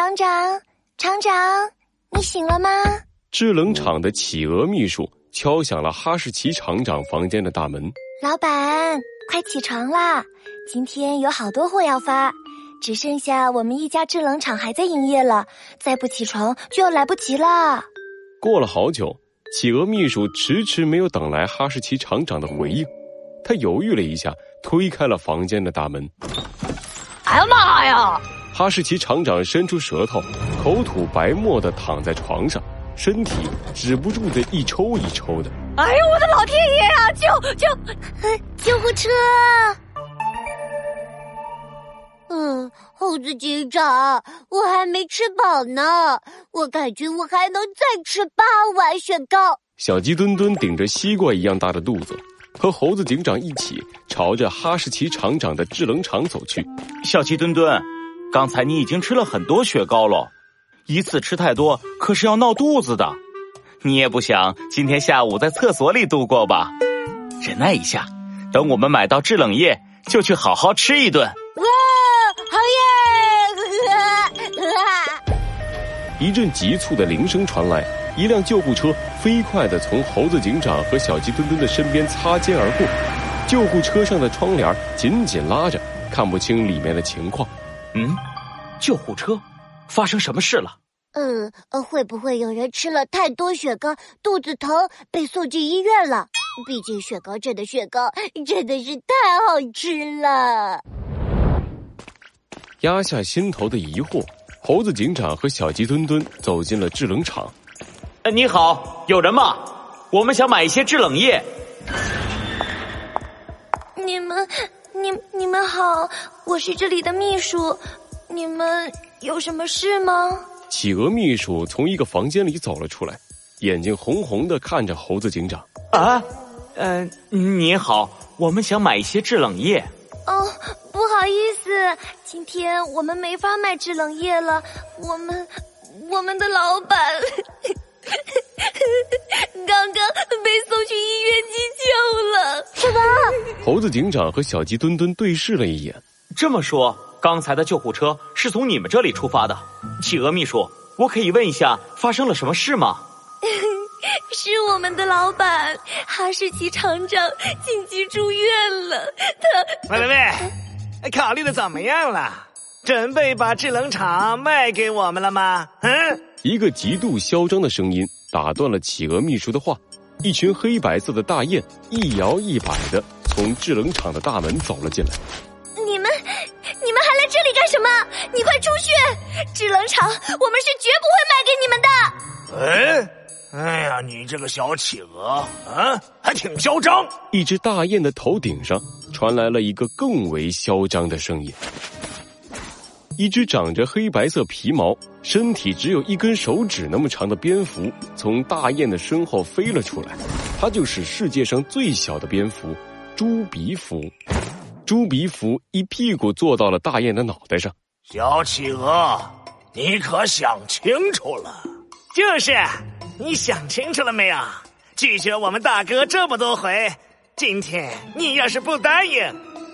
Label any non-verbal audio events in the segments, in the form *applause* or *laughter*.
厂长，厂长，你醒了吗？制冷厂的企鹅秘书敲响了哈士奇厂长房间的大门。老板，快起床啦！今天有好多货要发，只剩下我们一家制冷厂还在营业了，再不起床就要来不及了。过了好久，企鹅秘书迟迟没有等来哈士奇厂长的回应，他犹豫了一下，推开了房间的大门。哎呀妈呀！哈士奇厂长伸出舌头，口吐白沫的躺在床上，身体止不住的一抽一抽的。哎呦，我的老天爷啊！救救！救护车！嗯，猴子警长，我还没吃饱呢，我感觉我还能再吃八碗雪糕。小鸡墩墩顶着西瓜一样大的肚子，和猴子警长一起朝着哈士奇厂长的制冷厂走去。小鸡墩墩，刚才你已经吃了很多雪糕了，一次吃太多可是要闹肚子的。你也不想今天下午在厕所里度过吧？忍耐一下，等我们买到制冷液，就去好好吃一顿。哇，好耶！一阵急促的铃声传来，一辆救护车飞快的从猴子警长和小鸡墩墩的身边擦肩而过。救护车上的窗帘紧紧拉着，看不清里面的情况。嗯，救护车，发生什么事了？嗯，会不会有人吃了太多雪糕，肚子疼，被送进医院了？毕竟雪糕镇的雪糕真的是太好吃了。压下心头的疑惑，猴子警长和小鸡墩墩走进了制冷厂。哎，你好，有人吗？我们想买一些制冷液。你们，你你们好，我是这里的秘书，你们有什么事吗？企鹅秘书从一个房间里走了出来，眼睛红红的看着猴子警长。啊，呃，你好，我们想买一些制冷液。哦，不好意思，今天我们没法卖制冷液了，我们我们的老板 *laughs* 刚刚被送去医院急救了。什么？猴子警长和小鸡墩墩对视了一眼。这么说，刚才的救护车是从你们这里出发的？企鹅秘书，我可以问一下发生了什么事吗？*laughs* 是我们的老板哈士奇厂长紧急住院了，他喂喂喂，考虑的怎么样了？准备把制冷厂卖给我们了吗？嗯，一个极度嚣张的声音打断了企鹅秘书的话。一群黑白色的大雁一摇一摆的从制冷厂的大门走了进来。你们，你们还来这里干什么？你快出去！制冷厂我们是绝不会卖给你们的。哎。哎呀，你这个小企鹅啊，还挺嚣张！一只大雁的头顶上传来了一个更为嚣张的声音。一只长着黑白色皮毛、身体只有一根手指那么长的蝙蝠从大雁的身后飞了出来，它就是世界上最小的蝙蝠——猪鼻蝠。猪鼻蝠一屁股坐到了大雁的脑袋上。小企鹅，你可想清楚了？就是。你想清楚了没有？拒绝我们大哥这么多回，今天你要是不答应，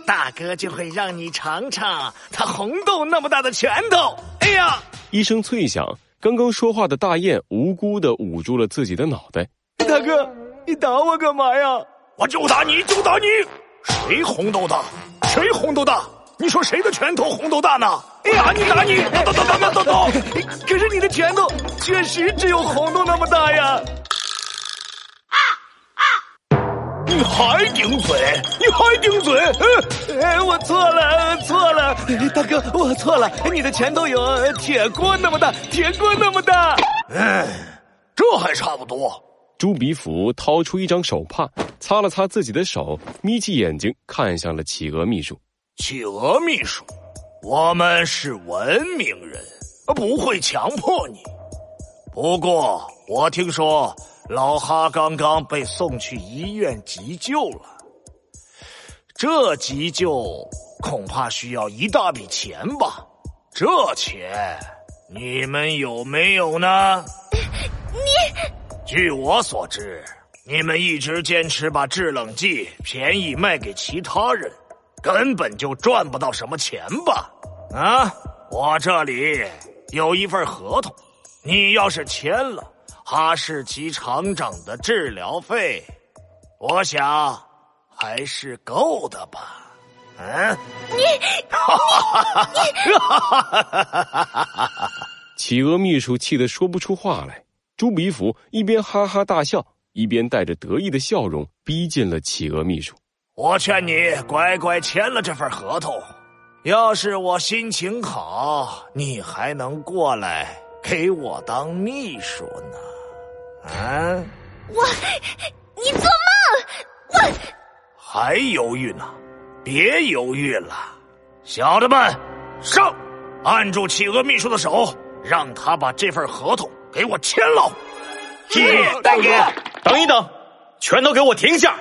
大哥就会让你尝尝他红豆那么大的拳头。哎呀！一声脆响，刚刚说话的大雁无辜的捂住了自己的脑袋。大哥，你打我干嘛呀？我就打你，就打你！谁红豆大？谁红豆大？你说谁的拳头红豆大呢？哎呀，你打你，打打打打打打！可是你的拳头确实只有红豆那么大呀！啊啊！你还顶嘴？你还顶嘴？哎，我错了，错了，大哥，我错了。你的拳头有铁锅那么大，铁锅那么大。哎，这还差不多。猪鼻福掏出一张手帕，擦了擦自己的手，眯起眼睛看向了企鹅秘书。企鹅秘书，我们是文明人，不会强迫你。不过我听说老哈刚刚被送去医院急救了，这急救恐怕需要一大笔钱吧？这钱你们有没有呢？你，据我所知，你们一直坚持把制冷剂便宜卖给其他人。根本就赚不到什么钱吧？啊，我这里有一份合同，你要是签了哈士奇厂长的治疗费，我想还是够的吧。嗯，*laughs* 你 *laughs* 企鹅秘书气得说不出话来。朱比甫一边哈哈大笑，一边带着得意的笑容逼近了企鹅秘书。我劝你乖乖签了这份合同。要是我心情好，你还能过来给我当秘书呢。啊，我，你做梦！我还犹豫呢。别犹豫了，小的们，上！按住企鹅秘书的手，让他把这份合同给我签了。是，大哥。等一等，全都给我停下！